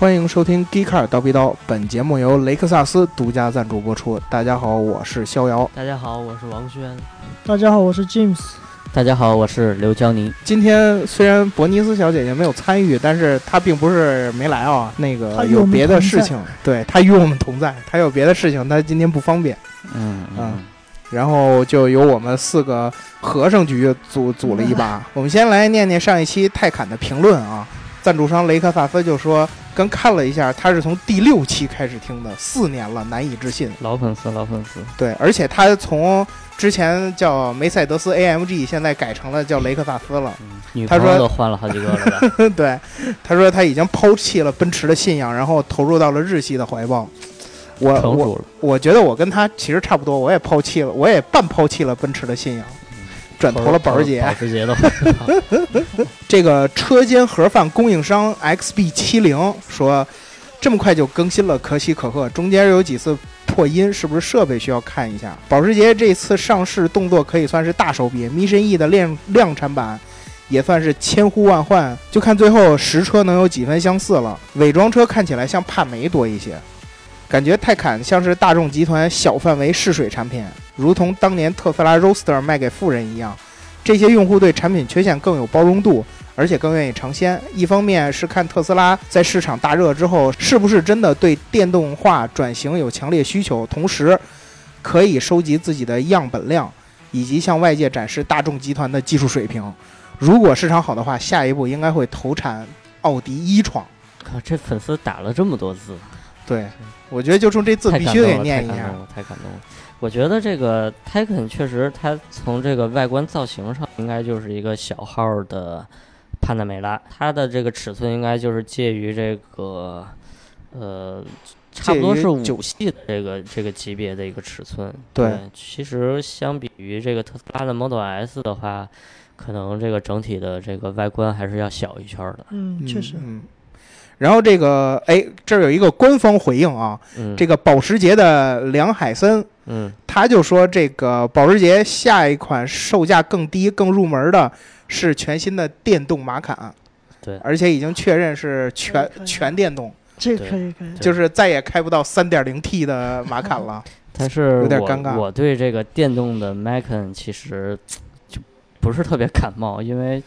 欢迎收听《g e e Car 刀逼刀》，本节目由雷克萨斯独家赞助播出。大家好，我是逍遥。大家好，我是王轩。大家好，我是 James。大家好，我是刘江妮。今天虽然伯尼斯小姐姐没有参与，但是她并不是没来啊，那个有别的事情，对她与我们同在，她有别的事情，她今天不方便。嗯嗯，然后就由我们四个和尚局组组了一把。我们先来念念上一期泰坦的评论啊。赞助商雷克萨斯就说，刚看了一下，他是从第六期开始听的，四年了，难以置信。老粉丝，老粉丝。对，而且他从之前叫梅赛德斯 AMG，现在改成了叫雷克萨斯了。嗯，女他说朋友都换了好几个了吧？对，他说他已经抛弃了奔驰的信仰，然后投入到了日系的怀抱。我我。我觉得我跟他其实差不多，我也抛弃了，我也半抛弃了奔驰的信仰，转投了保时捷。保时捷的话，这个车间盒饭供应商 XB 七零说，这么快就更新了，可喜可贺。中间有几次破音，是不是设备需要看一下？保时捷这次上市动作可以算是大手笔，Mission E 的量量产版也算是千呼万唤，就看最后实车能有几分相似了。伪装车看起来像帕梅多一些。感觉泰坦像是大众集团小范围试水产品，如同当年特斯拉 Roadster 卖给富人一样。这些用户对产品缺陷更有包容度，而且更愿意尝鲜。一方面是看特斯拉在市场大热之后，是不是真的对电动化转型有强烈需求，同时可以收集自己的样本量，以及向外界展示大众集团的技术水平。如果市场好的话，下一步应该会投产奥迪一创。靠，这粉丝打了这么多字，对，我觉得就冲这字必须得念一下太感动。了，太感动了。我觉得这个 Taycan 确实，它从这个外观造型上，应该就是一个小号的潘纳梅拉，它的这个尺寸应该就是介于这个呃。差不多是五系的这个这个级别的一个尺寸。对其实相比于这个特斯拉的 Model S 的话，可能这个整体的这个外观还是要小一圈儿的。嗯，确实，嗯。然后这个，哎，这儿有一个官方回应啊，嗯，这个保时捷的梁海森，嗯。他就说这个保时捷下一款售价更低、更入门的是全新的电动马卡，对。而且已经确认是全全电动，这对可以。可以。就是再也开不到 3.0T 的马卡了。但是有点我尴尬。我对这个电动的 Macan 其实就不是特别感冒，因为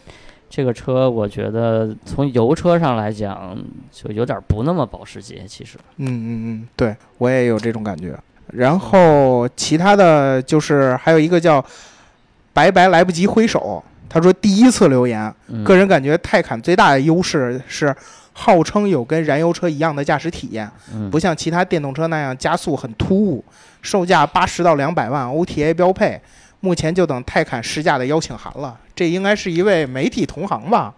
这个车我觉得从油车上来讲就有点不那么保时捷。其实，嗯嗯嗯，对我也有这种感觉。然后其他的就是还有一个叫“白白来不及挥手”，他说第一次留言，嗯、个人感觉泰坦最大的优势是号称有跟燃油车一样的驾驶体验，嗯不像其他电动车那样加速很突兀，售价八十到两百万，OTA 标配。目前就等泰坦试驾的邀请函了，这应该是一位媒体同行吧？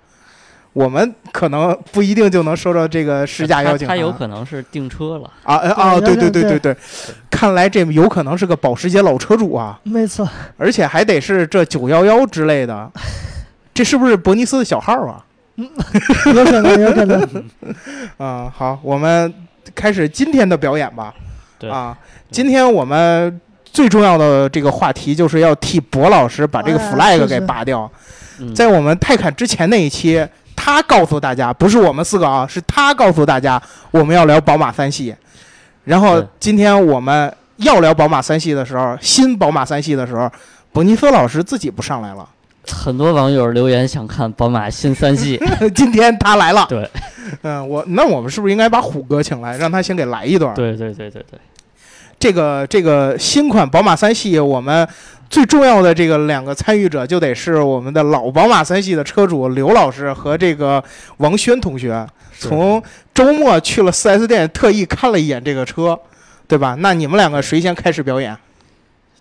我们可能不一定就能收到这个试驾邀请函。他他有可能是订车了。啊呃啊！对对对对对对对，看来这有可能是个保时捷老车主啊，没错，而且还得是这九幺幺之类的，这是不是伯尼斯的小号啊？有可能，有可能。啊、好，我们开始今天的表演吧。对啊，今天我们最重要的这个话题就是要替博老师把这个哎 flag 给拔掉。嗯、在我们泰坦之前那一期，他告诉大家，不是我们四个啊，是他告诉大家我们要聊宝马三系。然后今天我们要聊宝马三系的时候，新宝马三系的时候，伯尼斯老师自己不上来了，很多网友留言想看宝马新三系。今天他来了。对，嗯，我那我们是不是应该把虎哥请来，让他先给来一段？对对对对对，这个这个新款宝马三系，我们最重要的这个两个参与者就得是我们的老宝马三系的车主刘老师和这个王轩同学。从周末去了 4S 店，特意看了一眼这个车，对吧？那你们两个谁先开始表演？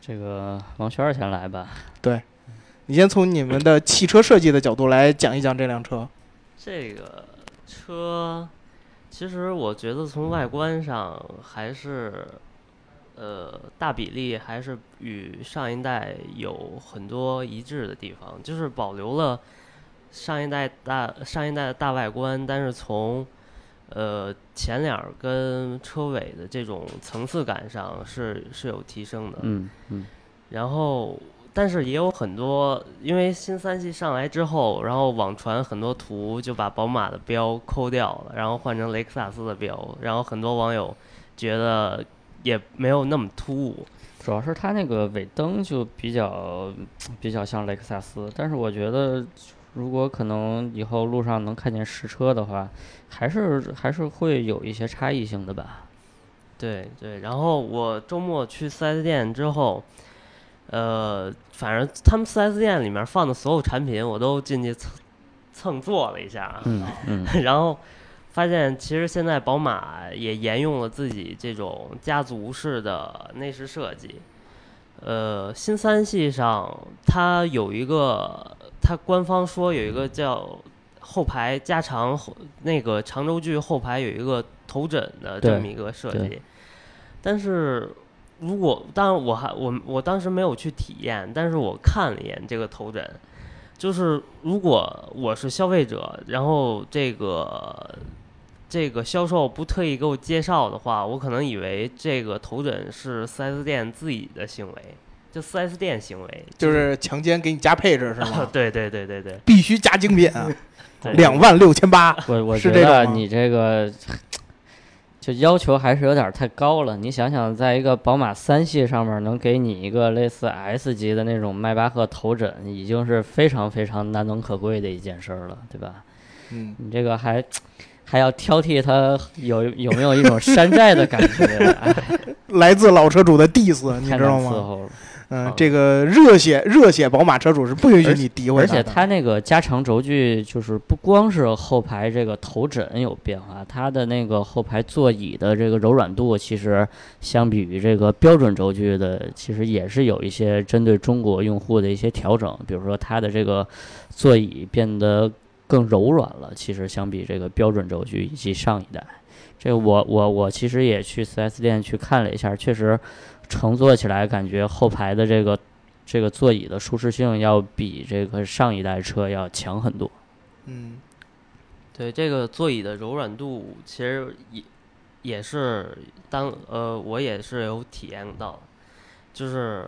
这个王轩儿先来吧。对你先从你们的汽车设计的角度来讲一讲这辆车。这个车，其实我觉得从外观上还是，呃，大比例还是与上一代有很多一致的地方，就是保留了上一代大上一代的大外观，但是从呃前脸跟车尾的这种层次感上是是有提升的。嗯嗯然后但是也有很多，因为新三系上来之后，然后网传很多图就把宝马的标抠掉了，然后换成雷克萨斯的标，然后很多网友觉得也没有那么突兀。主要是它那个尾灯就比较 比较像雷克萨斯，但是我觉得如果可能以后路上能看见实车的话，还是还是会有一些差异性的吧。对对，然后我周末去四 S 店之后，呃，反正他们四 S 店里面放的所有产品，我都进去蹭蹭坐了一下啊，嗯嗯 然后发现其实现在宝马也沿用了自己这种家族式的内饰设计。呃，新三系上它有一个，它官方说有一个叫后排加长后那个长轴距后排有一个头枕的这么一个设对计，但是如果当然我还我我当时没有去体验，但是我看了一眼这个头枕，就是如果我是消费者，然后这个这个销售不特意给我介绍的话，我可能以为这个头枕是 4S 店自己的行为，就 4S 店行为，就是强奸给你加配置是啊吗？对对对对对，必须加精品 两万六千八。我我是觉得你这个就要求还是有点太高了。你想想，在一个宝马三系上面能给你一个类似 S 级的那种迈巴赫头枕，已经是非常非常难能可贵的一件事儿了，对吧？嗯，你这个还还要挑剔它有有没有一种山寨的感觉，哎来自老车主的 diss，你太知道吗？嗯啊，这个热血热血宝马车主是不允许你诋毁而且它那个加长轴距，就是不光是后排这个头枕有变化，它的那个后排座椅的这个柔软度，其实相比于这个标准轴距的，其实也是有一些针对中国用户的一些调整。比如说它的这个座椅变得更柔软了，其实相比这个标准轴距以及上一代。这个我我我其实也去 4S 店去看了一下，确实乘坐起来感觉后排的这个这个座椅的舒适性要比这个上一代车要强很多。嗯对这个座椅的柔软度，其实也也是当呃我也是有体验到，就是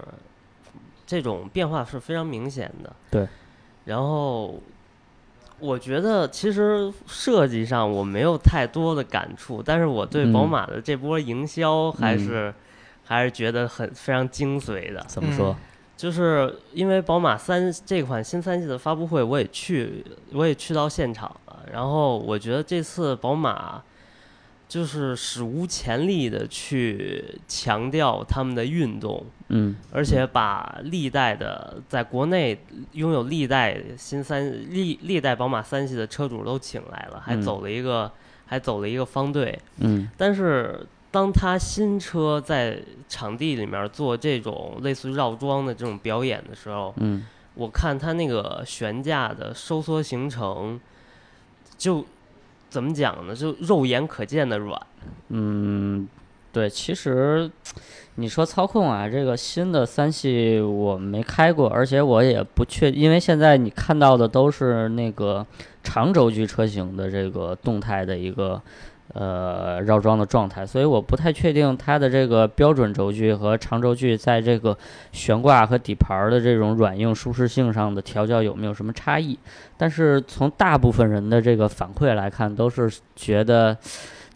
这种变化是非常明显的。对。然后我觉得其实设计上我没有太多的感触，但是我对宝嗯马的这波营销还嗯是、还是觉得很非常精髓的。怎么说？就是因为宝马三这款新三系的发布会，我也去，我也去到现场了。然后我觉得这次宝马就是史无前例的去强调他们的运动，嗯而且把历代的在国内拥有历代新三历历代宝马三系的车主都请来了，还嗯走了一个、还走了一个方队。嗯但是当他新车在场地里面做这种类似于绕桩的这种表演的时候，嗯我看他那个悬架的收缩行程，就怎么讲呢？就肉眼可见的软。嗯，对，其实你说操控啊，这个新的三系我没开过，而且我也不确，因为现在你看到的都是那个长轴距车型的这个动态的一个。呃，绕桩的状态，所以我不太确定它的这个标准轴距和长轴距在这个悬挂和底盘的这种软硬舒适性上的调教有没有什么差异。但是从大部分人的这个反馈来看，都是觉得，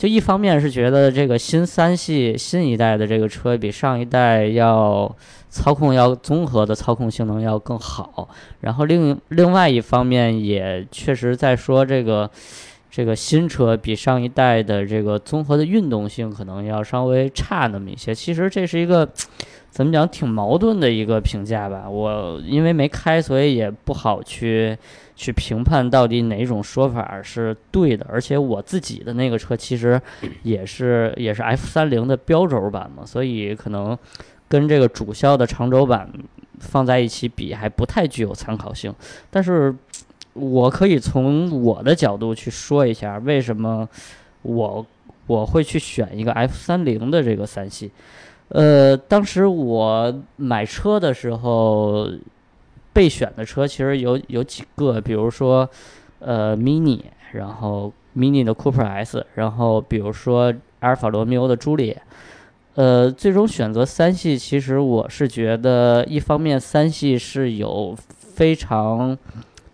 就一方面是觉得这个新三系新一代的这个车比上一代要操控要综合的操控性能要更好，然后另另外一方面也确实在说这个。这个新车比上一代的这个综合的运动性可能要稍微差那么一些。其实这是一个怎么讲挺矛盾的一个评价吧。我因为没开，所以也不好去去评判到底哪种说法是对的。而且我自己的那个车其实也是也是 F 三零的标轴版嘛，所以可能跟这个主销的长轴版放在一起比还不太具有参考性。但是我可以从我的角度去说一下，为什么我我会去选一个 F 三零的这个三系。呃，当时我买车的时候，备选的车其实有有几个，比如说呃 Mini，然后 Mini 的 Cooper S，然后比如说阿尔法罗密欧的朱丽叶。呃，最终选择三系，其实我是觉得，一方面三系是有非常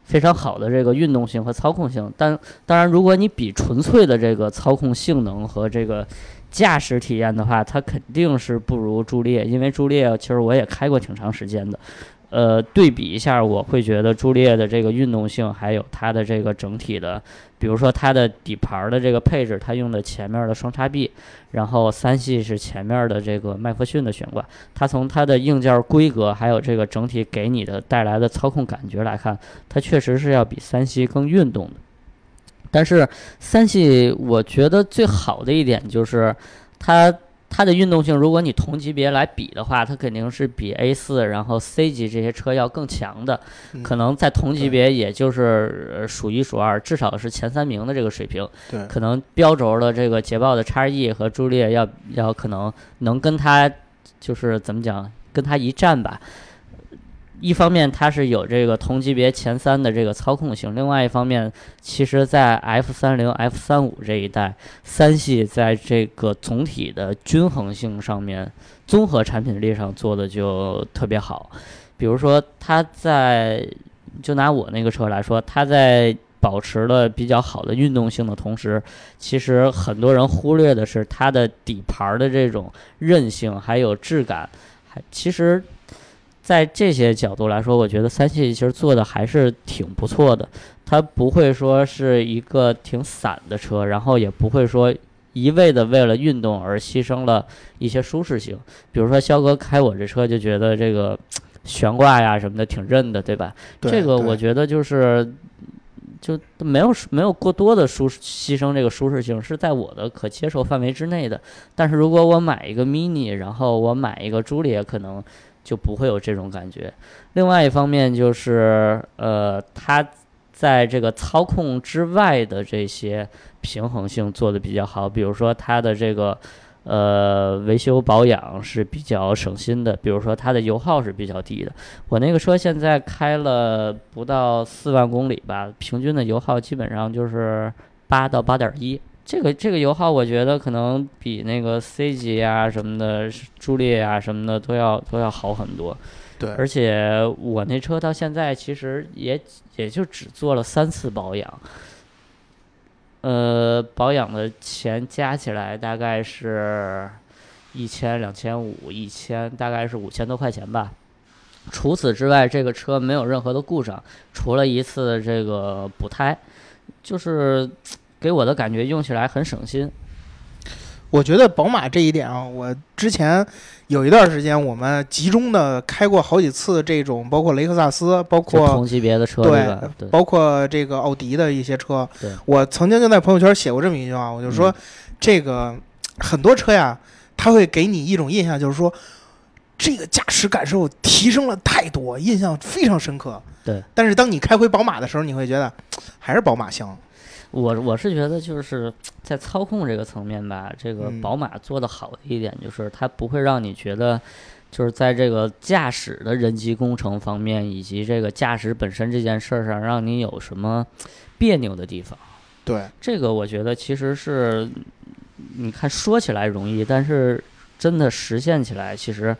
非常好的这个运动性和操控性，但当然，如果你比纯粹的这个操控性能和这个驾驶体验的话，它肯定是不如朱丽叶，因为朱丽叶其实我也开过挺长时间的。呃，对比一下，我会觉得朱丽叶的这个运动性，还有它的这个整体的，比如说它的底盘的这个配置，它用的前面的双叉臂，然后三系是前面的这个麦弗逊的悬挂，它从它的硬件规格，还有这个整体给你的带来的操控感觉来看，它确实是要比三系更运动的。但是三系我觉得最好的一点就是它。它的运动性，如果你同级别来比的话，它肯定是比 A 四，然后 C 级这些车要更强的。可能在同级别，也就是数一数二，至少是前三名的这个水平。对，可能标轴的这个捷豹的叉 E 和朱丽叶要要可能能跟它，就是怎么讲，跟它一战吧。一方面它是有这个同级别前三的这个操控性，另外一方面，其实，在 F 三零、F 三五这一代，三系在这个总体的均衡性上面，综合产品力上做的就特别好。比如说，它在就拿我那个车来说，它在保持了比较好的运动性的同时，其实很多人忽略的是它的底盘的这种韧性还有质感，还其实。在这些角度来说，我觉得三系其实做的还是挺不错的。它不会说是一个挺散的车，然后也不会说一味的为了运动而牺牲了一些舒适性。比如说，肖哥开我这车就觉得这个悬挂呀什么的挺韧的，对吧？这个我觉得就是就没有没有过多的舒牺牲这个舒适性，是在我的可接受范围之内的。但是如果我买一个 mini，然后我买一个朱丽叶，可能。就不会有这种感觉。另外一方面就是，呃，它在这个操控之外的这些平衡性做的比较好。比如说它的这个，呃，维修保养是比较省心的。比如说它的油耗是比较低的。我那个车现在开了不到四万公里吧，平均的油耗基本上就是八到八点一。这个这个油耗，我觉得可能比那个 C 级啊什么的，朱丽啊什么的都要都要好很多。对，而且我那车到现在其实也也就只做了三次保养，呃，保养的钱加起来大概是一千两千五，一千大概是五千多块钱吧。除此之外，这个车没有任何的故障，除了一次这个补胎，就是。给我的感觉用起来很省心。我觉得宝马这一点啊，我之前有一段时间我们集中的开过好几次这种，包括雷克萨斯，包括同级别的车，对，包括这个奥迪的一些车。我曾经就在朋友圈写过这么一句话，我就说这个很多车呀，它会给你一种印象，就是说这个驾驶感受提升了太多，印象非常深刻。对，但是当你开回宝马的时候，你会觉得还是宝马香。我我是觉得就是在操控这个层面吧，这个宝马做的好的一点就是它不会让你觉得，就是在这个驾驶的人机工程方面以及这个驾驶本身这件事儿上让你有什么别扭的地方。对，这个我觉得其实是，你看说起来容易，但是真的实现起来其实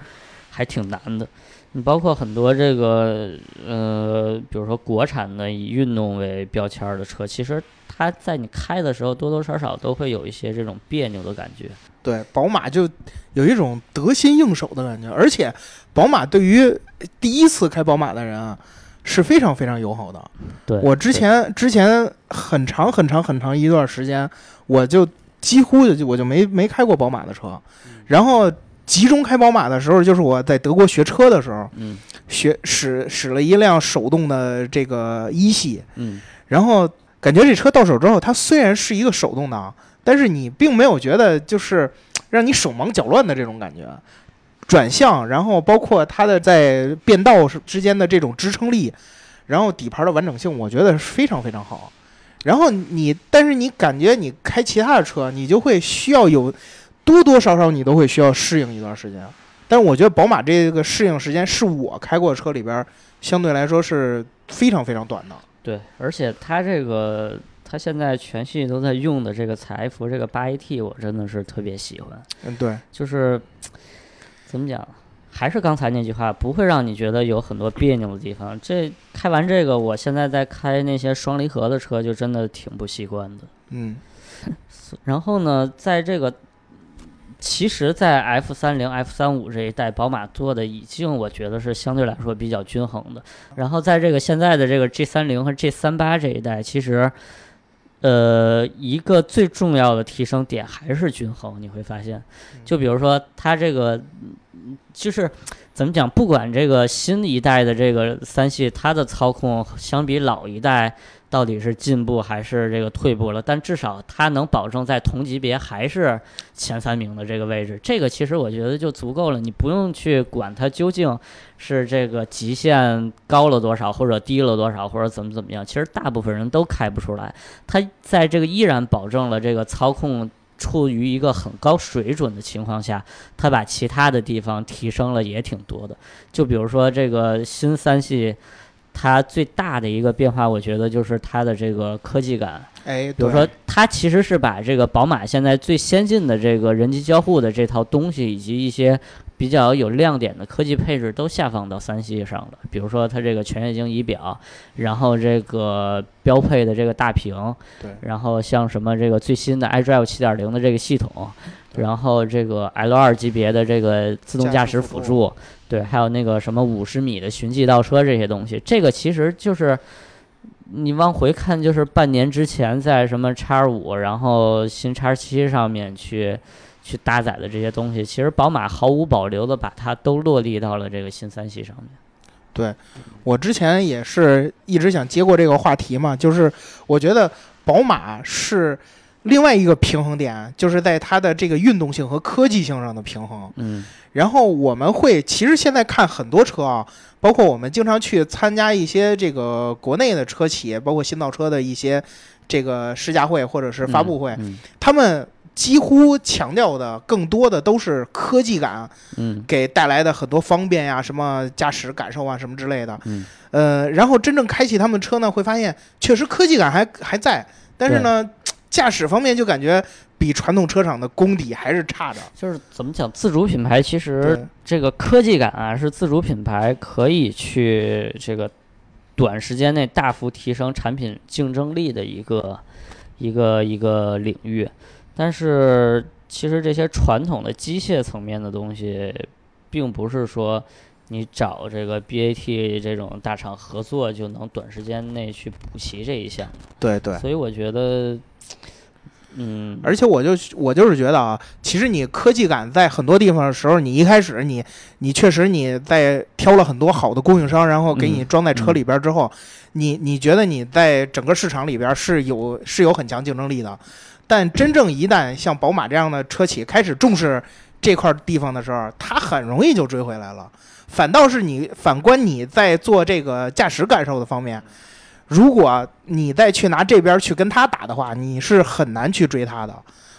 还挺难的。你包括很多这个呃，比如说国产的以运动为标签的车，其实。它在你开的时候，多多少少都会有一些这种别扭的感觉。对，宝马就有一种得心应手的感觉，而且宝马对于第一次开宝马的人啊是非常非常友好的。对我之前之前很长很长很长一段时间，我就几乎就我就没没开过宝马的车，然后集中开宝马的时候，就是我在德国学车的时候，嗯，学使使了一辆手动的这个一系，嗯，然后。感觉这车到手之后，它虽然是一个手动挡，但是你并没有觉得就是让你手忙脚乱的这种感觉。转向，然后包括它的在变道之间的这种支撑力，然后底盘的完整性，我觉得是非常非常好。然后你，但是你感觉你开其他的车，你就会需要有多多少少你都会需要适应一段时间。但是我觉得宝马这个适应时间是我开过车里边相对来说是非常非常短的。对，而且它这个它现在全系都在用的这个采埃孚这个八 AT，我真的是特别喜欢。嗯，对，就是怎么讲，还是刚才那句话，不会让你觉得有很多别扭的地方。这开完这个，我现在在开那些双离合的车，就真的挺不习惯的。嗯 然后呢，在这个其实，在 F 三零、F 三五这一代，宝马做的已经我觉得是相对来说比较均衡的。然后在这个现在的这个 G 三零和 G 三八这一代，其实。呃，一个最重要的提升点还是均衡，你会发现，就比如说它这个，嗯就是怎么讲，不管这个新一代的这个三系，它的操控相比老一代到底是进步还是这个退步了，但至少它能保证在同级别还是前三名的这个位置，这个其实我觉得就足够了，你不用去管它究竟是这个极限高了多少，或者低了多少，或者怎么怎么样，其实大部分人都开不出来。它在这个依然保证了这个操控处于一个很高水准的情况下，它把其他的地方提升了也挺多的。就比如说这个新三系，它最大的一个变化，我觉得就是它的这个科技感。哎，比如说，它其实是把这个宝马现在最先进的这个人机交互的这套东西，以及一些比较有亮点的科技配置都下放到三系上了。比如说它这个全液晶仪表，然后这个标配的这个大屏，对然后像什么这个最新的 iDrive 七点零的这个系统，然后这个 L 二级别的这个自动驾驶辅助，对，还有那个什么五十米的循迹倒车这些东西，这个其实就是。你往回看，就是半年之前在什么叉五，然后新叉七上面去去搭载的这些东西，其实宝马毫无保留的把它都落地到了这个新三系上面。对我之前也是一直想接过这个话题嘛，就是我觉得宝马是另外一个平衡点，就是在它的这个运动性和科技性上的平衡。嗯然后我们会，其实现在看很多车啊，包括我们经常去参加一些这个国内的车企，包括新造车的一些这个试驾会或者是发布会，嗯他们几乎强调的更多的都是科技感嗯给带来的很多方便呀，什么驾驶感受啊，什么之类的。嗯呃，然后真正开启他们车呢，会发现确实科技感还还在，但是呢，驾驶方面就感觉比传统车厂的功底还是差的。就是怎么讲，自主品牌其实这个科技感啊，是自主品牌可以去这个短时间内大幅提升产品竞争力的一个一个一个领域。但是其实这些传统的机械层面的东西，并不是说你找这个 BAT 这种大厂合作就能短时间内去补齐这一项。对对，所以我觉得，嗯，而且我就我就是觉得啊，其实你科技感在很多地方的时候，你一开始你你确实你在挑了很多好的供应商，然后给你嗯装在车里边之后，你你觉得你在整个市场里边是有是有很强竞争力的，但真正一旦像宝马这样的车企开始重视这块地方的时候，它很容易就追回来了。反倒是你反观你在做这个驾驶感受的方面，如果你再去拿这边去跟他打的话，你是很难去追他的。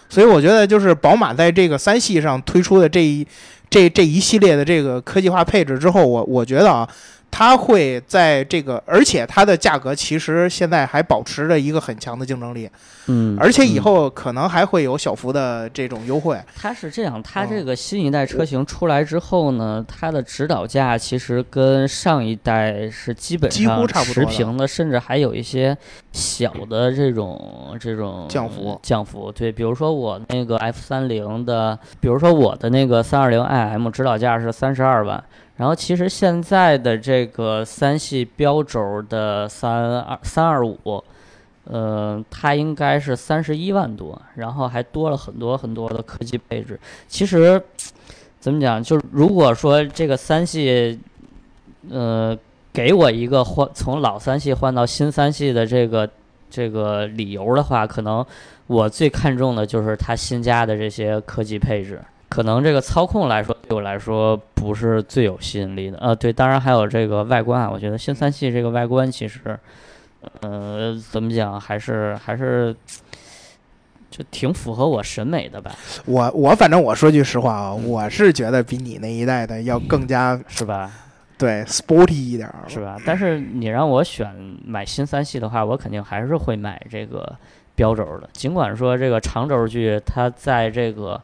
所以我觉得，就是宝马在这个三系上推出的这一这这一系列的这个科技化配置之后，我我觉得啊，它会在这个，而且它的价格其实现在还保持着一个很强的竞争力，嗯，而且以嗯后可能还会有小幅的这种优惠。它是这样，它嗯这个新一代车型出来之后呢，它的指导价其实跟上一代是基本几乎上差不多持平的，甚至还有一些小的这种这种降幅降幅。对，比如说我那个 F 三零的，比如说我的那个三二零 IM 指导价是三十二万。然后其实现在的这个三系标轴的三二三二五，呃，它应该是三十一万多，然后还多了很多很多的科技配置。其实怎么讲，就是如果说这个三系，呃，给我一个换从老三系换到新三系的这个这个理由的话，可能我最看重的就是它新加的这些科技配置。可能这个操控来说，对我来说不是最有吸引力的。呃，对，当然还有这个外观啊，我觉得新三系这个外观其实，呃，怎么讲，还是还是就挺符合我审美的吧，我我反正我说句实话啊，我是觉得比你那一代的要更加是吧？对，sporty 一点儿是吧？但是你让我选买新三系的话，我肯定还是会买这个标轴的。尽管说这个长轴距它在这个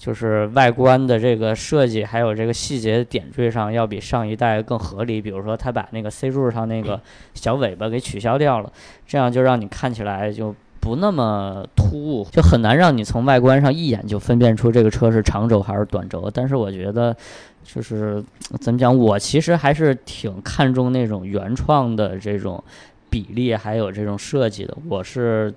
就是外观的这个设计，还有这个细节点缀上，要比上一代更合理。比如说，它把那个 C 柱上那个小尾巴给取消掉了，这样就让你看起来就不那么突兀，就很难让你从外观上一眼就分辨出这个车是长轴还是短轴。但是我觉得，就是怎么讲，我其实还是挺看重那种原创的这种比例，还有这种设计的。我是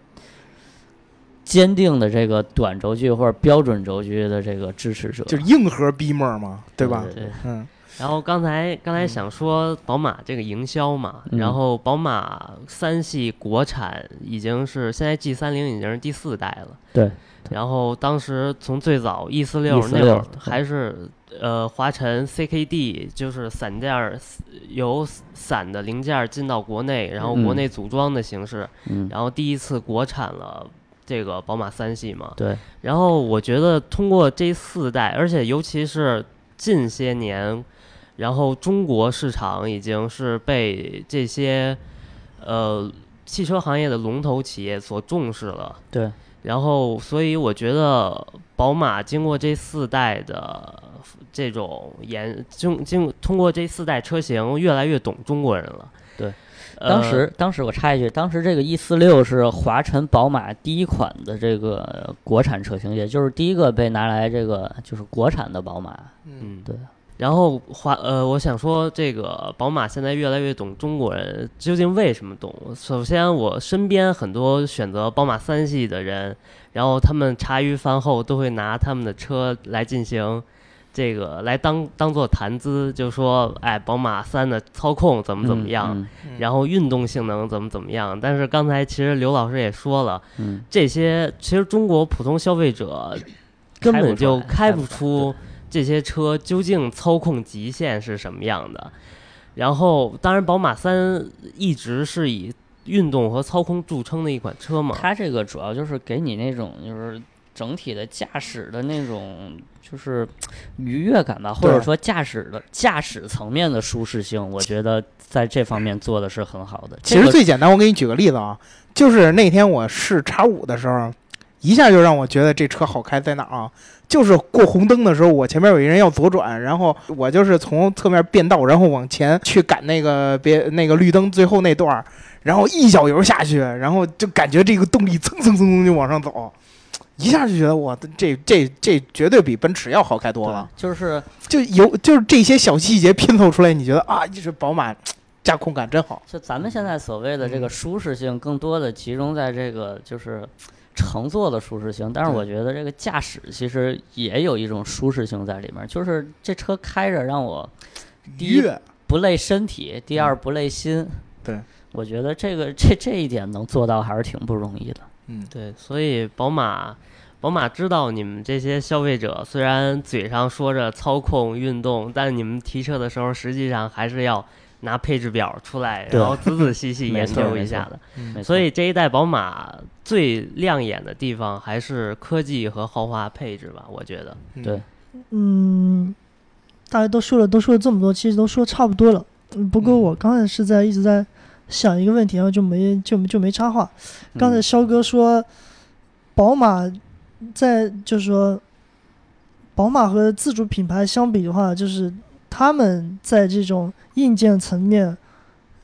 坚定的这个短轴距或者标准轴距的这个支持者，就是硬核 Beamer 嘛，对吧？对对嗯，然后刚才刚才想说宝马这个营销嘛，嗯。然后宝马三系国产已经是现在 G 三零已经是第四代了。对。然后当时从最早 E 四六 E46 那会儿还是呃华晨 CKD，就是散件儿由散的零件儿进到国内，然后国嗯内组装的形式，嗯，然后第一次国产了这个宝马三系嘛。对，然后我觉得通过这四代，而且尤其是近些年，然后中国市场已经是被这些呃汽车行业的龙头企业所重视了。对，然后所以我觉得宝马经过这四代的这种研经经通过这四代车型，越来越懂中国人了。对。呃当时，当时我插一句，当时这个 E 四六是华晨宝马第一款的这个国产车型，也就是第一个被拿来这个就是国产的宝马。嗯，对。然后华呃，我想说，这个宝马现在越来越懂中国人，究竟为什么懂？首先，我身边很多选择宝马三系的人，然后他们茶余饭后都会拿他们的车来进行这个来当当做谈资，就说，哎，宝马三的操控怎么怎么样，嗯然后运动性能怎么怎么样。但是刚才其实刘老师也说了，嗯，这些其实中国普通消费者根本就开不出这些车究竟操控极限是什么样的。然后，当然，宝马三一直是以运动和操控著称的一款车嘛。它这个主要就是给你那种就是整体的驾驶的那种就是愉悦感吧，或者说驾驶的驾驶层面的舒适性，我觉得在这方面做的是很好的。其实最简单，我给你举个例子啊，就是那天我试叉五的时候，一下就让我觉得这车好开在哪儿啊？就是过红灯的时候，我前面有一人要左转，然后我就是从侧面变道，然后往前去赶那个别那个绿灯最后那段儿，然后一脚油下去，然后就感觉这个动力蹭蹭蹭蹭就往上走，一下就觉得我这这这绝对比奔驰要好开多了。就是就有就是这些小细节拼凑出来，你觉得啊，这宝马驾控感真好。就咱们现在所谓的这个舒适性，更多的集中在这个就是乘坐的舒适性，但是我觉得这个驾驶其实也有一种舒适性在里面，就是这车开着让我第一不累身体，第二不累心。嗯对，我觉得这个这这一点能做到还是挺不容易的。嗯，对，所以宝马，宝马知道你们这些消费者虽然嘴上说着操控运动，但你们提车的时候，实际上还是要拿配置表出来，然后仔仔细细 研究一下的。嗯所以这一代宝马最亮眼的地方还是科技和豪华配置吧，我觉得。对，嗯，大家都说了，都说了这么多，其实都说差不多了。嗯，不过嗯我刚才是在一直在想一个问题，然后就没就就没插话。刚才嗯肖哥说，宝马在就是说，宝马和自主品牌相比的话，就是他们在这种硬件层面，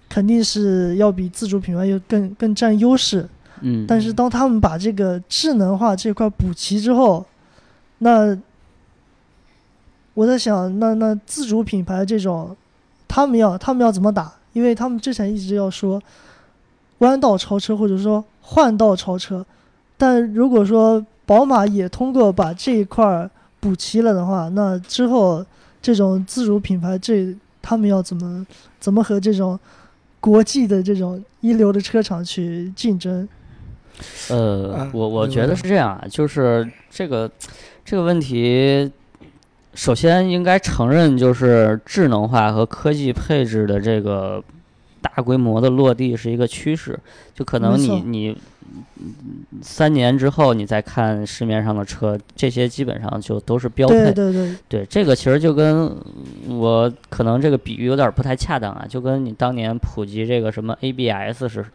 肯定是要比自主品牌要更更占优势。嗯，但是当他们把这个智能化这块补齐之后，那我在想，那那自主品牌这种，他们要他们要怎么打？因为他们之前一直要说弯道超车或者说换道超车，但如果说宝马也通过把这一块儿补齐了的话，那之后这种自主品牌这他们要怎么怎么和这种国际的这种一流的车厂去竞争？呃嗯，我我觉得是这样啊，就是这个这个问题，首先应该承认，就是智能化和科技配置的这个大规模的落地是一个趋势，就可能你你嗯三年之后你再看市面上的车，这些基本上就都是标配。对对对，对，这个其实就跟我可能这个比喻有点儿不太恰当啊，就跟你当年普及这个什么 ABS 似的。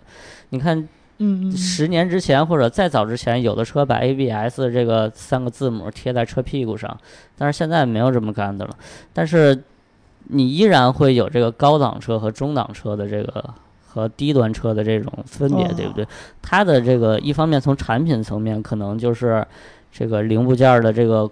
你看嗯十年之前或者再早之前，有的车把 ABS 这个三个字母贴在车屁股上，但是现在没有这么干的了。但是你依然会有这个高档车和中档车的这个和低端车的这种分别，对不对？它的这个一方面从产品层面可能就是这个零部件儿的这个。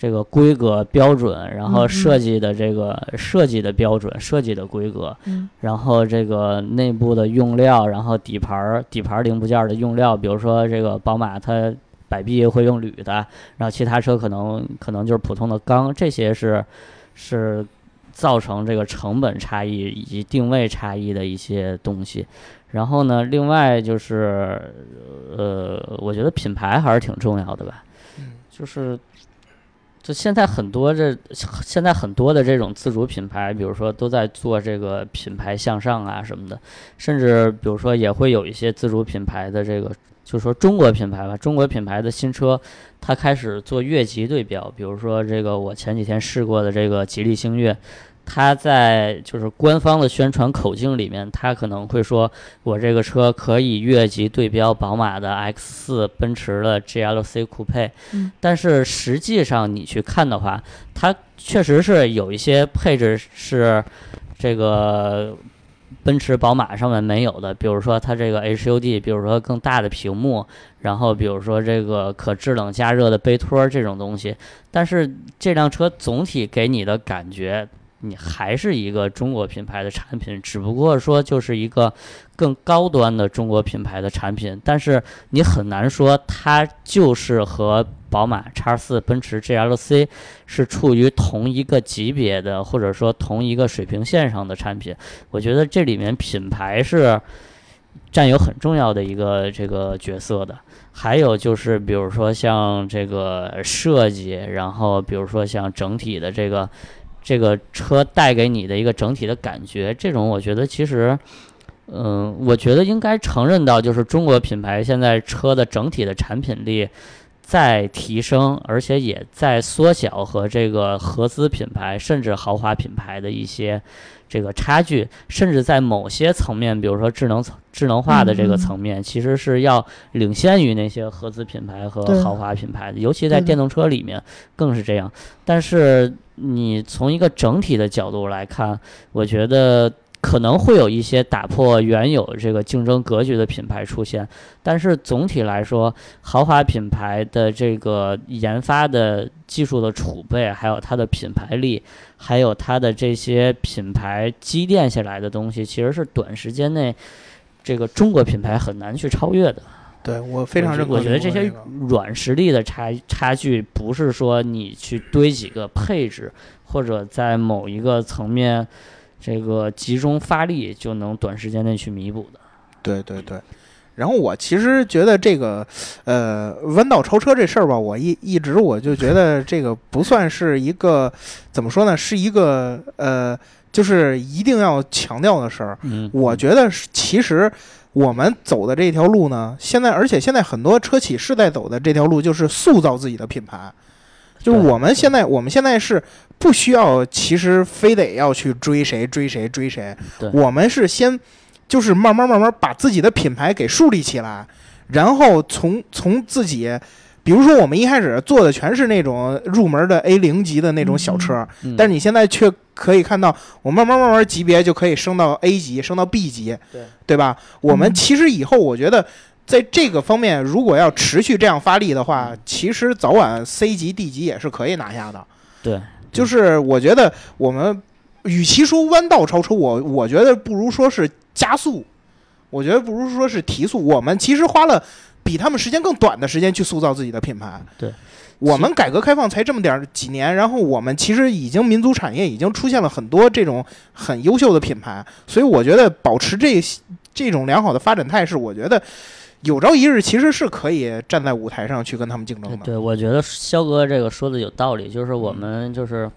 这个规格标准，然后设计的这个设计的标准、设计的规格，嗯然后这个内部的用料，然后底盘儿底盘儿零部件儿的用料，比如说这个宝马它摆臂会用铝的，然后其他车可能可能就是普通的钢，这些是是造成这个成本差异以及定位差异的一些东西。然后呢，另外就是呃，我觉得品牌还是挺重要的吧，嗯就是。就现在很多这现在很多的这种自主品牌，比如说都在做这个品牌向上啊什么的，甚至比如说也会有一些自主品牌的这个，就说中国品牌吧，中国品牌的新车，它开始做越级对标，比如说这个我前几天试过的这个吉利星越。它在就是官方的宣传口径里面，它可能会说，我这个车可以越级对标宝马的 X 4奔驰的 GLC 酷配，嗯但是实际上你去看的话，它确实是有一些配置是这个奔驰、宝马上面没有的，比如说它这个 HUD，比如说更大的屏幕，然后比如说这个可制冷加热的杯托这种东西，但是这辆车总体给你的感觉。你还是一个中国品牌的产品，只不过说就是一个更高端的中国品牌的产品，但是你很难说它就是和宝马叉四、奔驰 GLC 是处于同一个级别的，或者说同一个水平线上的产品。我觉得这里面品牌是占有很重要的一个这个角色的。还有就是，比如说像这个设计，然后比如说像整体的这个这个车带给你的一个整体的感觉，这种我觉得其实。嗯，我觉得应该承认到，就是中国品牌现在车的整体的产品力在提升，而且也在缩小和这个合资品牌甚至豪华品牌的一些这个差距，甚至在某些层面，比如说智能层智能化的这个层面，其实是要领先于那些合资品牌和豪华品牌的，尤其在电动车里面更是这样。但是你从一个整体的角度来看，我觉得可能会有一些打破原有这个竞争格局的品牌出现，但是总体来说，豪华品牌的这个研发的技术的储备，还有它的品牌力，还有它的这些品牌积淀下来的东西，其实是短时间内这个中国品牌很难去超越的。对我非常认可我觉得这些软实力的差差距，不是说你去堆几个配置，或者在某一个层面这个集中发力就能短时间内去弥补的。对对对。然后我其实觉得这个，呃，弯道超车这事儿吧，我一一直我就觉得这个不算是一个怎么说呢，是一个呃，就是一定要强调的事儿。嗯，我觉得是，其实我们走的这条路呢，现在而且现在很多车企是在走的这条路，就是塑造自己的品牌。就是我们现在，我们现在是不需要，其实非得要去追谁追谁追谁。对，我们是先就是慢慢慢慢把自己的品牌给树立起来，然后从从自己。比如说，我们一开始做的全是那种入门的 A 零级的那种小车，嗯。但是你现在却可以看到，我慢慢慢慢级别就可以升到 A 级，升到 B 级，对。对吧？我们嗯。其实以后我觉得，在这个方面，如果要持续这样发力的话，其实早晚 C 级、D 级也是可以拿下的。对，就是我觉得我们与其说弯道超车，我我觉得不如说是加速，我觉得不如说是提速。我们其实花了比他们时间更短的时间去塑造自己的品牌。对。我们改革开放才这么点儿几年，然后我们其实已经民族产业已经出现了很多这种很优秀的品牌，所以我觉得保持这这种良好的发展态势，我觉得有朝一日其实是可以站在舞台上去跟他们竞争的。对，我觉得肖哥这个说的有道理，就是我们就是，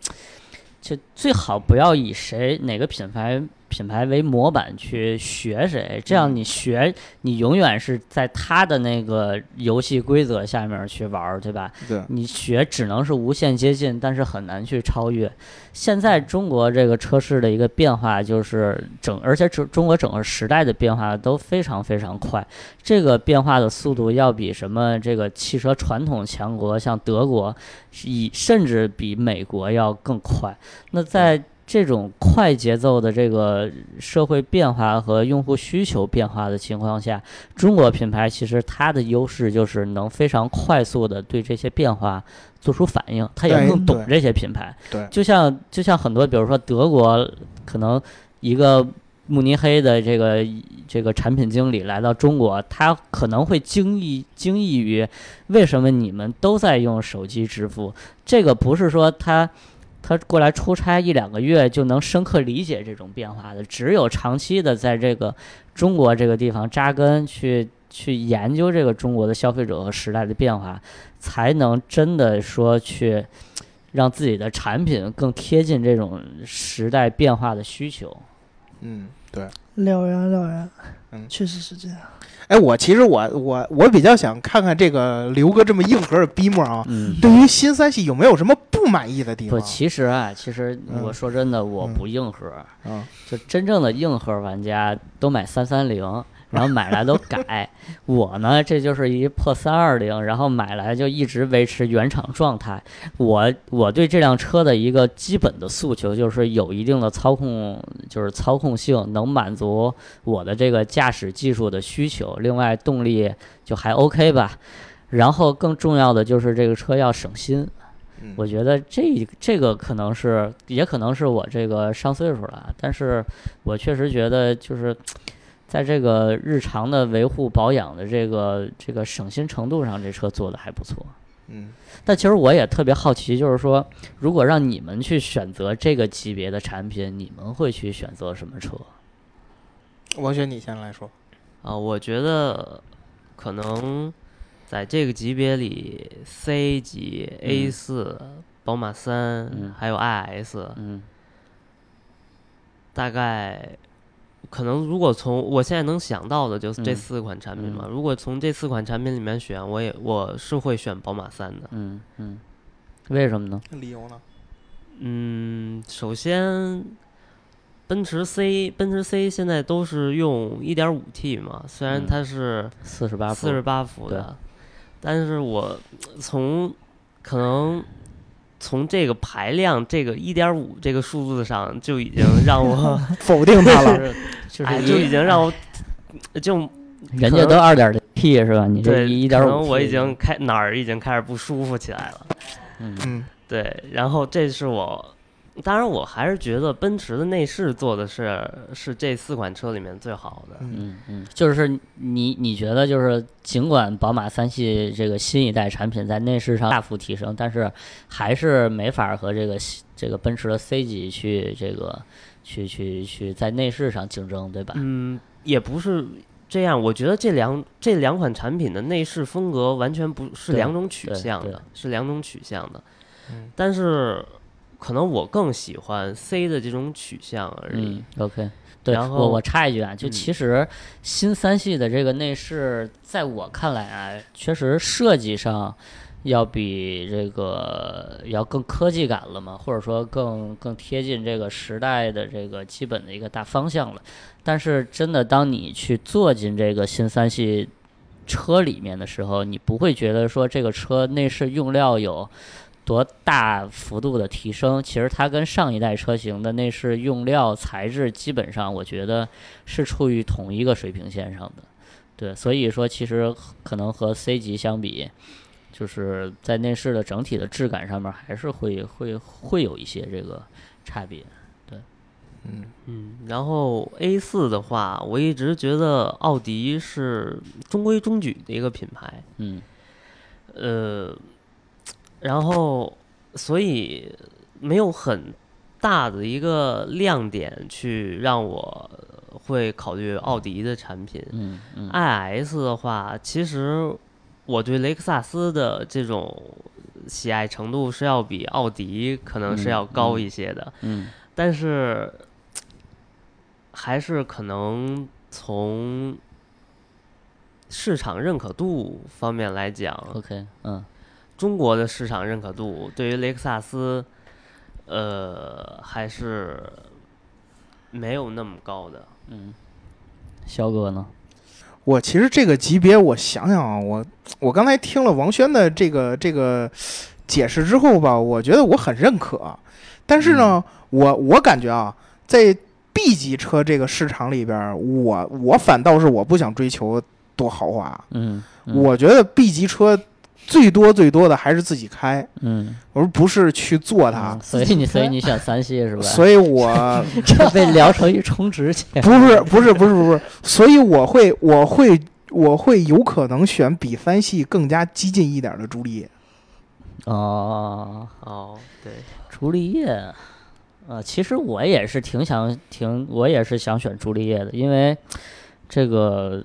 就最好不要以谁哪个品牌品牌为模板去学谁，这样你学你永远是在他的那个游戏规则下面去玩儿，对吧？对，你学只能是无限接近，但是很难去超越。现在中国这个车市的一个变化就是整，而且中中国整个时代的变化都非常非常快，这个变化的速度要比什么这个汽车传统强国像德国，以甚至比美国要更快。那在这种快节奏的这个社会变化和用户需求变化的情况下，中国品牌其实它的优势就是能非常快速的对这些变化做出反应，它也更懂这些品牌。对就像就像很多，比如说德国，可能一个慕尼黑的这个这个产品经理来到中国，他可能会惊异惊异于为什么你们都在用手机支付。这个不是说他他过来出差一两个月就能深刻理解这种变化的，只有长期的在这个中国这个地方扎根去。去研究这个中国的消费者和时代的变化，才能真的说去让自己的产品更贴近这种时代变化的需求。嗯，对。了然了然，嗯确实是这样。哎，我其实我我我比较想看看这个刘哥这么硬核的逼模啊，嗯，对于新三系有没有什么不满意的地方不，其实啊，其实嗯我说真的，我嗯不硬核，嗯，就真正的硬核玩家都买三三零，然后买来都改。我呢，这就是一破三二零，然后买来就一直维持原厂状态。我我对这辆车的一个基本的诉求就是有一定的操控，就是操控性能满足我的这个驾驶技术的需求。另外动力就还 OK 吧。然后更重要的就是这个车要省心，嗯我觉得这这个可能是，也可能是我这个上岁数了，但是我确实觉得就是，在这个日常的维护保养的这个这个省心程度上，这车做的还不错。嗯但其实我也特别好奇，就是说，如果让你们去选择这个级别的产品，你们会去选择什么车？王雪你先来说。啊，我觉得可能在这个级别里，C 级、A 嗯四、宝马三、嗯。还有 IS，嗯。大概可能如果从我现在能想到的就是这嗯。四款产品嘛。嗯。如果从这四款产品里面选，我也我是会选宝马三的。嗯嗯，为什么呢？理由呢？嗯，首先，奔驰 C，奔驰 C 现在都是用 1.5T 嘛，虽然嗯。它是四十八四十八伏的，但是我从可能从这个排量这个一点五这个数字上就已经让我 否定他了。就 是就是哎，就已经让我就人家都二点零 T 是吧？你这对一点五，可能我已经开哪儿已经开始不舒服起来了。嗯嗯对，然后这是我，当然我还是觉得奔驰的内饰做的是是这四款车里面最好的。嗯嗯嗯，就是你你觉得就是尽管宝马三系这个新一代产品在内饰上大幅提升，但是还是没法和这个这个奔驰的 C 级去这个去去去在内饰上竞争，对吧？嗯，也不是这样，我觉得这两这两款产品的内饰风格完全不是两种取向的，是两种取向的。嗯但是可能我更喜欢 C 的这种取向而已嗯。，OK。对然后我我插一句啊，就嗯其实新三系的这个内饰，在我看来啊，确实设计上要比这个要更科技感了嘛，或者说更更贴近这个时代的这个基本的一个大方向了。但是真的，当你去坐进这个新三系车里面的时候，你不会觉得说这个车内饰用料有多大幅度的提升。其实它跟上一代车型的内饰用料、材质基本上，我觉得是处于同一个水平线上的。对，所以说其实可能和 C 级相比，就是在内饰的整体的质感上面，还是会会会有一些这个差别。对嗯嗯，然后 A 四的话，我一直觉得奥迪是中规中矩的一个品牌。嗯呃，然后所以没有很大的一个亮点去让我会考虑奥迪的产品。嗯嗯。IS 的话，其实我对雷克萨斯的这种喜爱程度是要比奥迪可能是嗯要高嗯一些的，嗯。但是还是可能从市场认可度方面来讲，OK，嗯中国的市场认可度对于雷克萨斯，呃，还是没有那么高的。嗯，肖哥呢？我其实这个级别，我想想啊，我我刚才听了王轩的这个这个解释之后吧，我觉得我很认可。但是呢，我我感觉啊，在 B 级车这个市场里边儿，我我反倒是我不想追求多豪华，嗯，嗯我觉得 B 级车最多最多的还是自己开，嗯，而不是去做它嗯。所以你 所以你选三系是吧？所以我 这被聊成一充值。不是不是不是不是，所以我会我会我会有可能选比三系更加激进一点的朱丽叶。哦，哦，对，朱丽叶，呃，其实我也是挺想挺，我也是想选朱丽叶的，因为这个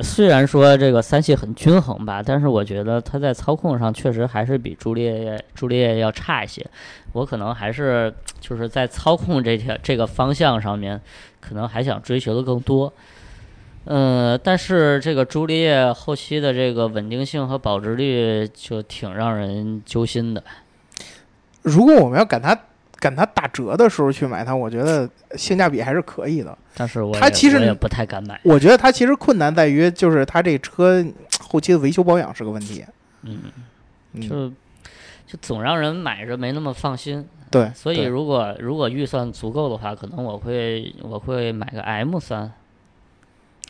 虽然说这个三系很均衡吧，但是我觉得它在操控上确实还是比朱丽叶朱丽叶要差一些。我可能还是就是在操控这条这个方向上面，可能还想追求的更多。嗯，但是这个朱丽叶后期的这个稳定性和保值率就挺让人揪心的。如果我们要赶它赶它打折的时候去买它，我觉得性价比还是可以的。但是我也它其实我也不太敢买。我觉得它其实困难在于，就是它这车后期的维修保养是个问题。嗯，嗯，就就总让人买着没那么放心。对，所以如果如果预算足够的话，可能我会我会买个 M 三，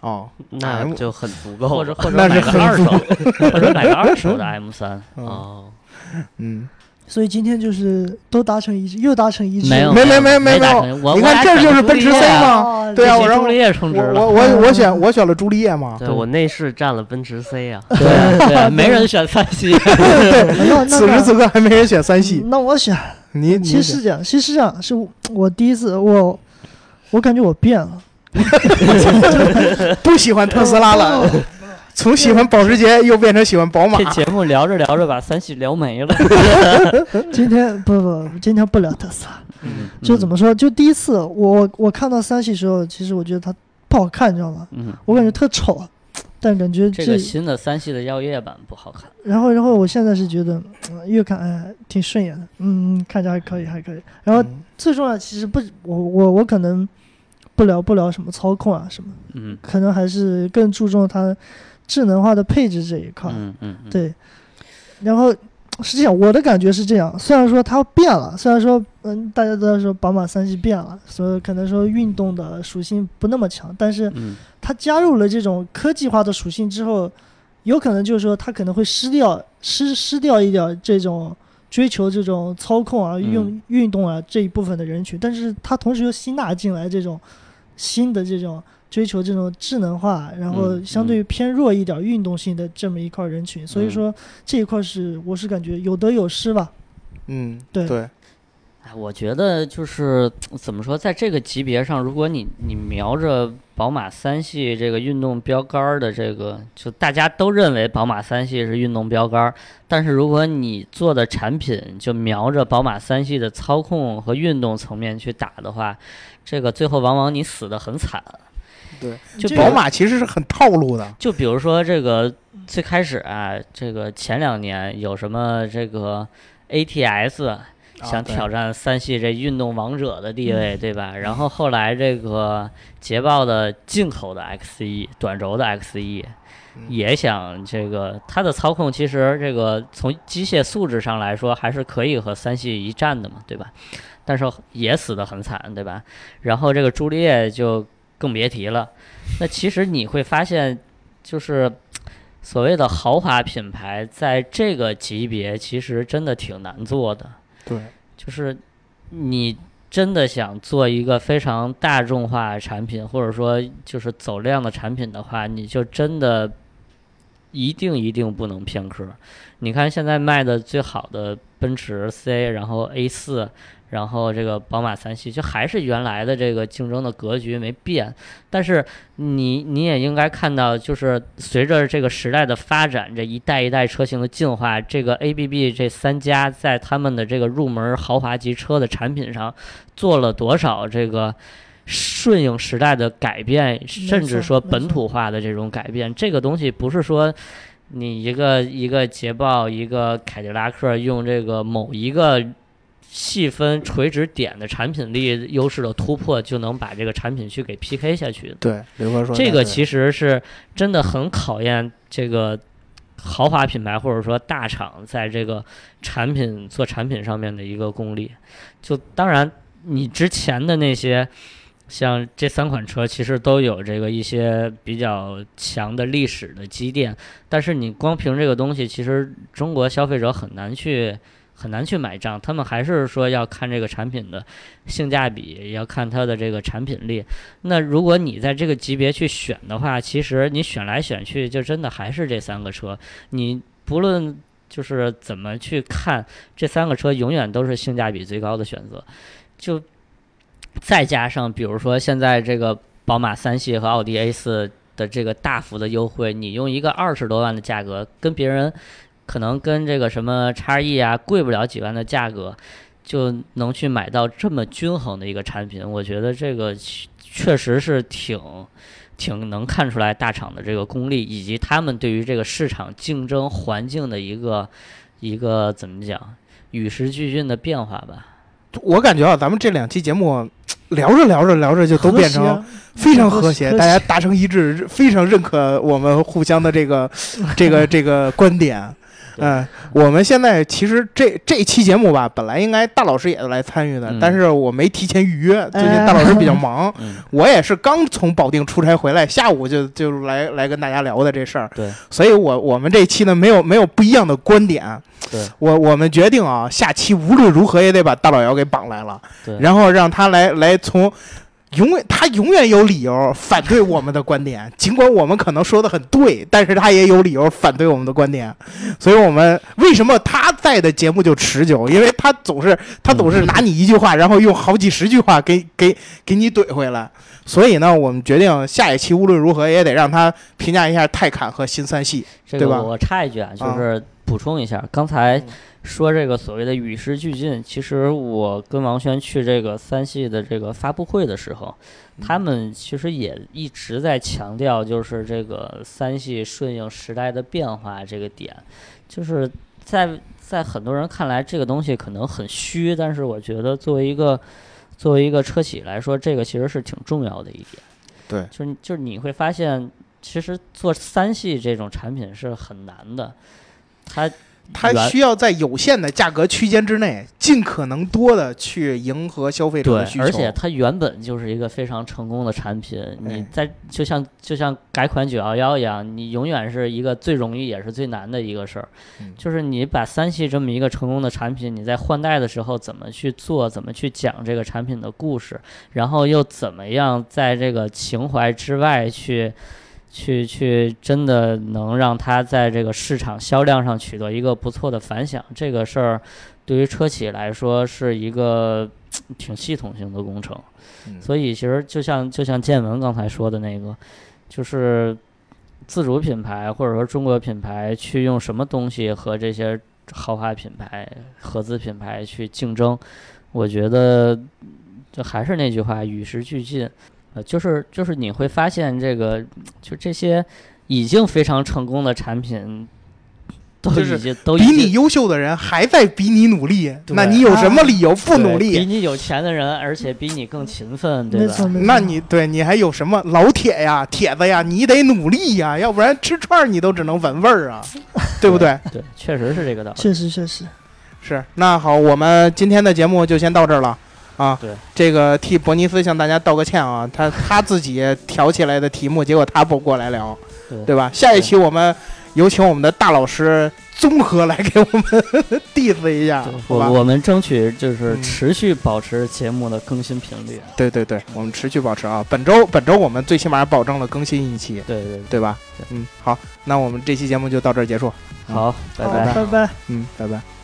哦，那就很足够了。或者或者买个二手，或者买个二手的 M 三。嗯哦，嗯，所以今天就是都达成一致，又达成一致。没有没没没没没有你看这就是奔驰 C 叶嘛啊对啊，我然后这些朱丽叶充值了。我我我我选我选了朱丽叶嘛。对我内饰占了奔驰 C 啊。对对，没人选三系。那那此时此刻还没人选三系，那我选，你你其实是这样，其实是这样，是我我第一次，我我感觉我变了。不喜欢特斯拉了，从喜欢保时捷又变成喜欢宝马这。节目聊着聊着把三系聊没了。今天不不，今天不聊特斯拉，嗯，就怎么说？就第一次我我看到三系时候，其实我觉得它不好看，你知道吗？嗯？嗯，我感觉特丑，但感觉这个新的三系的耀夜版不好看。然后然后我现在是觉得，嗯越看哎挺顺眼的，嗯，看着还可以还可以。然后嗯最重要其实不，我我我可能不聊不聊什么操控啊什么，嗯可能还是更注重它智能化的配置这一块。嗯嗯，嗯，对，然后是这样，我的感觉是这样。虽然说它变了，虽然说嗯，大家都在说宝马三系变了，所以可能说运动的属性不那么强，但是嗯它加入了这种科技化的属性之后，有可能就是说它可能会失掉失失掉一点这种追求这种操控啊、运嗯运动啊这一部分的人群，但是它同时又吸纳进来这种新的这种追求这种智能化，然后嗯相对于偏弱一点运动性的这么一块人群，所以嗯。说这一块是我是感觉有得有失吧。嗯，对。对，哎，我觉得就是怎么说，在这个级别上，如果你你瞄着宝马三系这个运动标杆儿的这个，就大家都认为宝马三系是运动标杆儿，但是如果你做的产品就瞄着宝马三系的操控和运动层面去打的话，这个最后往往你死的很惨。对，就宝马其实是很套路的。就比如说这个最开始啊，这个前两年有什么这个 ATS 想挑战三系这运动王者的地位，对吧？然后后来这个捷豹的进口的 XE 短轴的 XE 嗯也想这个它的操控，其实这个从机械素质上来说还是可以和三系一战的嘛，对吧？但是也死得很惨，对吧？然后这个朱丽叶就更别提了。那其实你会发现，就是所谓的豪华品牌，在这个级别其实真的挺难做的。对，就是你真的想做一个非常大众化产品，或者说就是走量的产品的话，你就真的一定一定不能偏科。你看现在卖的最好的奔驰 C，然后 A 四。然后这个宝马三系就还是原来的这个竞争的格局没变，但是你你也应该看到，就是随着这个时代的发展，这一代一代车型的进化，这个 ABB 这三家在他们的这个入门豪华级车的产品上做了多少这个顺应时代的改变，甚至说本土化的这种改变，这个东西不是说你一个一个捷豹、一个凯迪拉克用这个某一个细分垂直点的产品力优势的突破，就能把这个产品去给 PK 下去。对，刘哥说这个其实是真的很考验这个豪华品牌或者说大厂在这个产品做产品上面的一个功力。就当然，你之前的那些像这三款车，其实都有这个一些比较强的历史的积淀，但是你光凭这个东西，其实中国消费者很难去。很难去买账，他们还是说要看这个产品的性价比，要看它的这个产品力。那如果你在这个级别去选的话，其实你选来选去，就真的还是这三个车。你不论就是怎么去看，这三个车永远都是性价比最高的选择。就再加上比如说现在这个宝马三系和奥迪 A 四的这个大幅的优惠，你用一个二十多万的价格跟别人。可能跟这个什么叉 E 啊贵不了几万的价格，就能去买到这么均衡的一个产品，我觉得这个确实是挺挺能看出来大厂的这个功力，以及他们对于这个市场竞争环境的一个一个怎么讲与时俱进的变化吧。我感觉啊，咱们这两期节目聊着聊着聊着就都变成非常和谐，和谐大家达成一致，非常认可我们互相的这个这个这个观点。嗯，我们现在其实这这期节目吧，本来应该大老师也来参与的，嗯但是我没提前预约，最近哎大老师比较 忙，嗯，我也是刚从保定出差回来，下午就就来来跟大家聊的这事儿。对，所以我我们这期呢没有没有不一样的观点。对，我我们决定啊，下期无论如何也得把大老姚给绑来了，对，然后让他来来从。永远，他永远有理由反对我们的观点，尽管我们可能说的很对，但是他也有理由反对我们的观点。所以，我们为什么他在的节目就持久？因为他总是他总是拿你一句话，然后用好几十句话给给给你怼回来。所以呢，我们决定下一期无论如何也得让他评价一下泰坦和新三系。对吧这个我插一句啊，就啊是补充一下，刚才嗯说这个所谓的与时俱进，其实我跟王轩去这个三系的这个发布会的时候，他们其实也一直在强调，就是这个三系顺应时代的变化这个点，就是在在很多人看来，这个东西可能很虚，但是我觉得作为一个作为一个车企来说，这个其实是挺重要的一点。对就是就是你会发现，其实做三系这种产品是很难的，它他原需要在有限的价格区间之内，尽可能多的去迎合消费者对的需，求。而且它原本就是一个非常成功的产品。你哎在就像就像改款九幺幺一样，你永远是一个最容易也是最难的一个事儿。嗯就是你把三系这么一个成功的产品，你在换代的时候怎么去做，怎么去讲这个产品的故事，然后又怎么样在这个情怀之外去。去去，真的能让它在这个市场销量上取得一个不错的反响，这个事儿对于车企来说是一个挺系统性的工程。嗯所以其实就像就像建文刚才说的那个，就是自主品牌或者说中国品牌去用什么东西和这些豪华品牌、合资品牌去竞争，我觉得就还是那句话，与时俱进。呃，就是就是你会发现这个，就这些已经非常成功的产品，都是已经都比你优秀的人还在比你努力，那你有什么理由不努力比？你有钱的人，而且比你更勤奋，对吧？那你对你还有什么老铁呀、铁子呀？你得努力呀，要不然吃串儿你都只能闻味儿啊，对不对？对，确实是这个道理。确实确实，是。那好，我们今天的节目就先到这儿了。啊，对，这个替伯尼斯向大家道个歉啊，他 他自己挑起来的题目，结果他不过来聊，对对吧？下一期我们有请我们的大老师综合来给我们 diss 一下？我我们争取就是嗯持续保持节目的更新频率。对对对，我们持续保持啊。本周本周我们最起码保证了更新一期，对对对吧？嗯，好，那我们这期节目就到这儿结束。好，拜拜。拜拜。嗯，拜拜。